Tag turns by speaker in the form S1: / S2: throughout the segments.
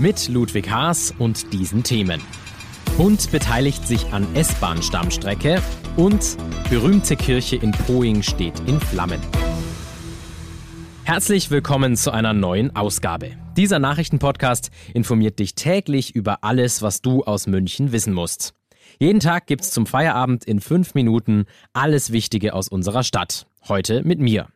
S1: Mit Ludwig Haas und diesen Themen. Bund beteiligt sich an S-Bahn-Stammstrecke und berühmte Kirche in Poing steht in Flammen. Herzlich willkommen zu einer neuen Ausgabe. Dieser Nachrichtenpodcast informiert dich täglich über alles, was du aus München wissen musst. Jeden Tag gibt's zum Feierabend in fünf Minuten alles Wichtige aus unserer Stadt. Heute mit mir.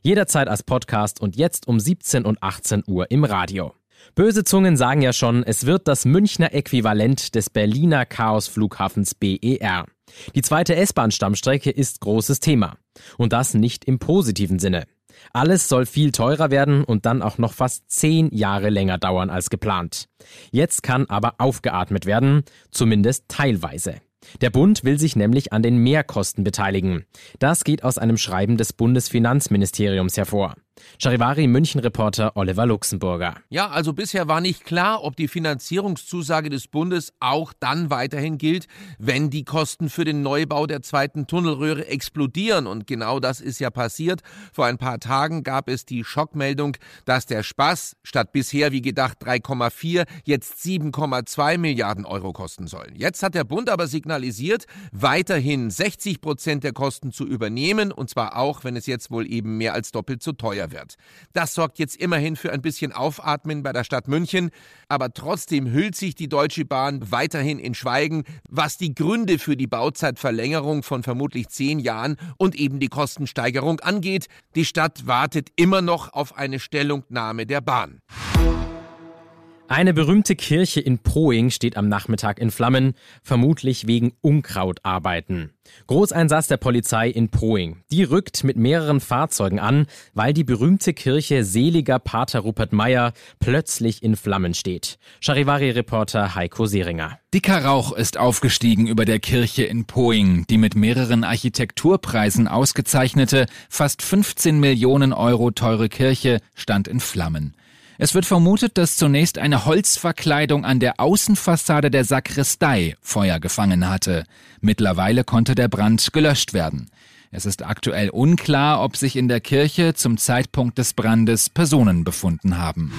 S1: Jederzeit als Podcast und jetzt um 17 und 18 Uhr im Radio. Böse Zungen sagen ja schon, es wird das Münchner Äquivalent des Berliner Chaosflughafens BER. Die zweite S-Bahn-Stammstrecke ist großes Thema. Und das nicht im positiven Sinne. Alles soll viel teurer werden und dann auch noch fast zehn Jahre länger dauern als geplant. Jetzt kann aber aufgeatmet werden, zumindest teilweise. Der Bund will sich nämlich an den Mehrkosten beteiligen. Das geht aus einem Schreiben des Bundesfinanzministeriums hervor. Charivari München-Reporter Oliver Luxemburger.
S2: Ja, also bisher war nicht klar, ob die Finanzierungszusage des Bundes auch dann weiterhin gilt, wenn die Kosten für den Neubau der zweiten Tunnelröhre explodieren. Und genau das ist ja passiert. Vor ein paar Tagen gab es die Schockmeldung, dass der Spaß statt bisher wie gedacht 3,4 jetzt 7,2 Milliarden Euro kosten soll. Jetzt hat der Bund aber signalisiert, weiterhin 60 Prozent der Kosten zu übernehmen. Und zwar auch, wenn es jetzt wohl eben mehr als doppelt so teuer teuer wird. Das sorgt jetzt immerhin für ein bisschen Aufatmen bei der Stadt München, aber trotzdem hüllt sich die Deutsche Bahn weiterhin in Schweigen, was die Gründe für die Bauzeitverlängerung von vermutlich zehn Jahren und eben die Kostensteigerung angeht. Die Stadt wartet immer noch auf eine Stellungnahme der Bahn.
S1: Eine berühmte Kirche in Proing steht am Nachmittag in Flammen, vermutlich wegen Unkrautarbeiten. Großeinsatz der Polizei in Proing. Die rückt mit mehreren Fahrzeugen an, weil die berühmte Kirche seliger Pater Rupert Meyer plötzlich in Flammen steht. Charivari-Reporter Heiko Seringer.
S3: Dicker Rauch ist aufgestiegen über der Kirche in Poing. Die mit mehreren Architekturpreisen ausgezeichnete, fast 15 Millionen Euro teure Kirche stand in Flammen. Es wird vermutet, dass zunächst eine Holzverkleidung an der Außenfassade der Sakristei Feuer gefangen hatte. Mittlerweile konnte der Brand gelöscht werden. Es ist aktuell unklar, ob sich in der Kirche zum Zeitpunkt des Brandes Personen befunden haben.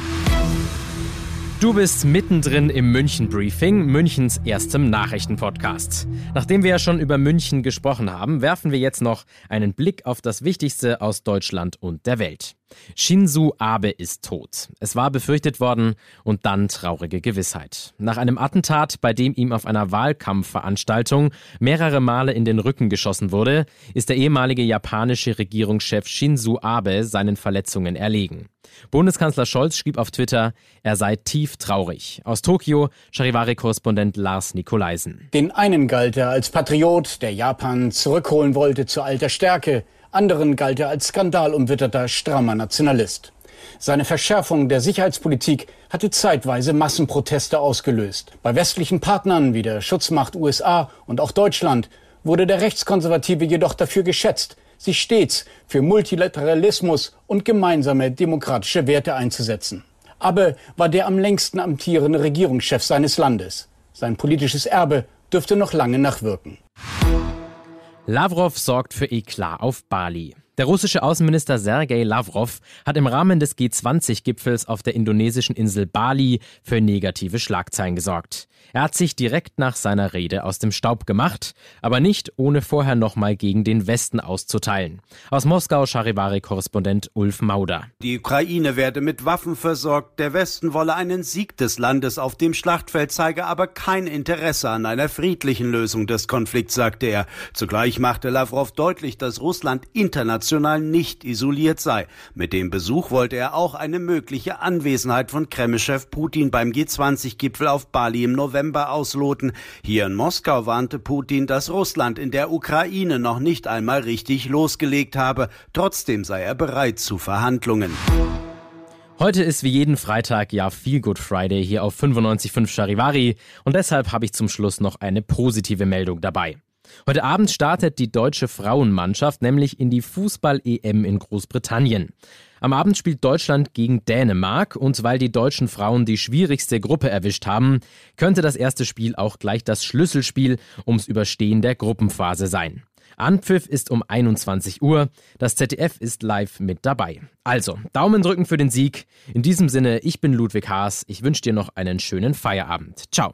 S1: Du bist mittendrin im München Briefing, Münchens erstem Nachrichtenpodcast. Nachdem wir ja schon über München gesprochen haben, werfen wir jetzt noch einen Blick auf das Wichtigste aus Deutschland und der Welt. Shinzo Abe ist tot. Es war befürchtet worden und dann traurige Gewissheit. Nach einem Attentat, bei dem ihm auf einer Wahlkampfveranstaltung mehrere Male in den Rücken geschossen wurde, ist der ehemalige japanische Regierungschef Shinzo Abe seinen Verletzungen erlegen. Bundeskanzler Scholz schrieb auf Twitter, er sei tief traurig. Aus Tokio, Charivari-Korrespondent Lars Nikolaisen.
S4: Den einen galt er als Patriot, der Japan zurückholen wollte zu alter Stärke. Anderen galt er als skandalumwitterter, strammer Nationalist. Seine Verschärfung der Sicherheitspolitik hatte zeitweise Massenproteste ausgelöst. Bei westlichen Partnern wie der Schutzmacht USA und auch Deutschland wurde der Rechtskonservative jedoch dafür geschätzt, sich stets für Multilateralismus und gemeinsame demokratische Werte einzusetzen. Abe war der am längsten amtierende Regierungschef seines Landes. Sein politisches Erbe dürfte noch lange nachwirken.
S1: Lavrov sorgt für Eklat auf Bali. Der russische Außenminister Sergei Lavrov hat im Rahmen des G20-Gipfels auf der indonesischen Insel Bali für negative Schlagzeilen gesorgt. Er hat sich direkt nach seiner Rede aus dem Staub gemacht, aber nicht ohne vorher nochmal gegen den Westen auszuteilen. Aus Moskau Charivari-Korrespondent Ulf Mauder.
S5: Die Ukraine werde mit Waffen versorgt, der Westen wolle einen Sieg des Landes auf dem Schlachtfeld, zeige aber kein Interesse an einer friedlichen Lösung des Konflikts, sagte er. Zugleich machte Lavrov deutlich, dass Russland international international nicht isoliert sei. Mit dem Besuch wollte er auch eine mögliche Anwesenheit von Kremlchef Putin beim G20-Gipfel auf Bali im November ausloten. Hier in Moskau warnte Putin, dass Russland in der Ukraine noch nicht einmal richtig losgelegt habe. Trotzdem sei er bereit zu Verhandlungen.
S1: Heute ist wie jeden Freitag ja Feel Good Friday hier auf 95.5 Charivari und deshalb habe ich zum Schluss noch eine positive Meldung dabei. Heute Abend startet die deutsche Frauenmannschaft nämlich in die Fußball-EM in Großbritannien. Am Abend spielt Deutschland gegen Dänemark und weil die deutschen Frauen die schwierigste Gruppe erwischt haben, könnte das erste Spiel auch gleich das Schlüsselspiel ums Überstehen der Gruppenphase sein. Anpfiff ist um 21 Uhr. Das ZDF ist live mit dabei. Also, Daumen drücken für den Sieg. In diesem Sinne, ich bin Ludwig Haas. Ich wünsche dir noch einen schönen Feierabend. Ciao.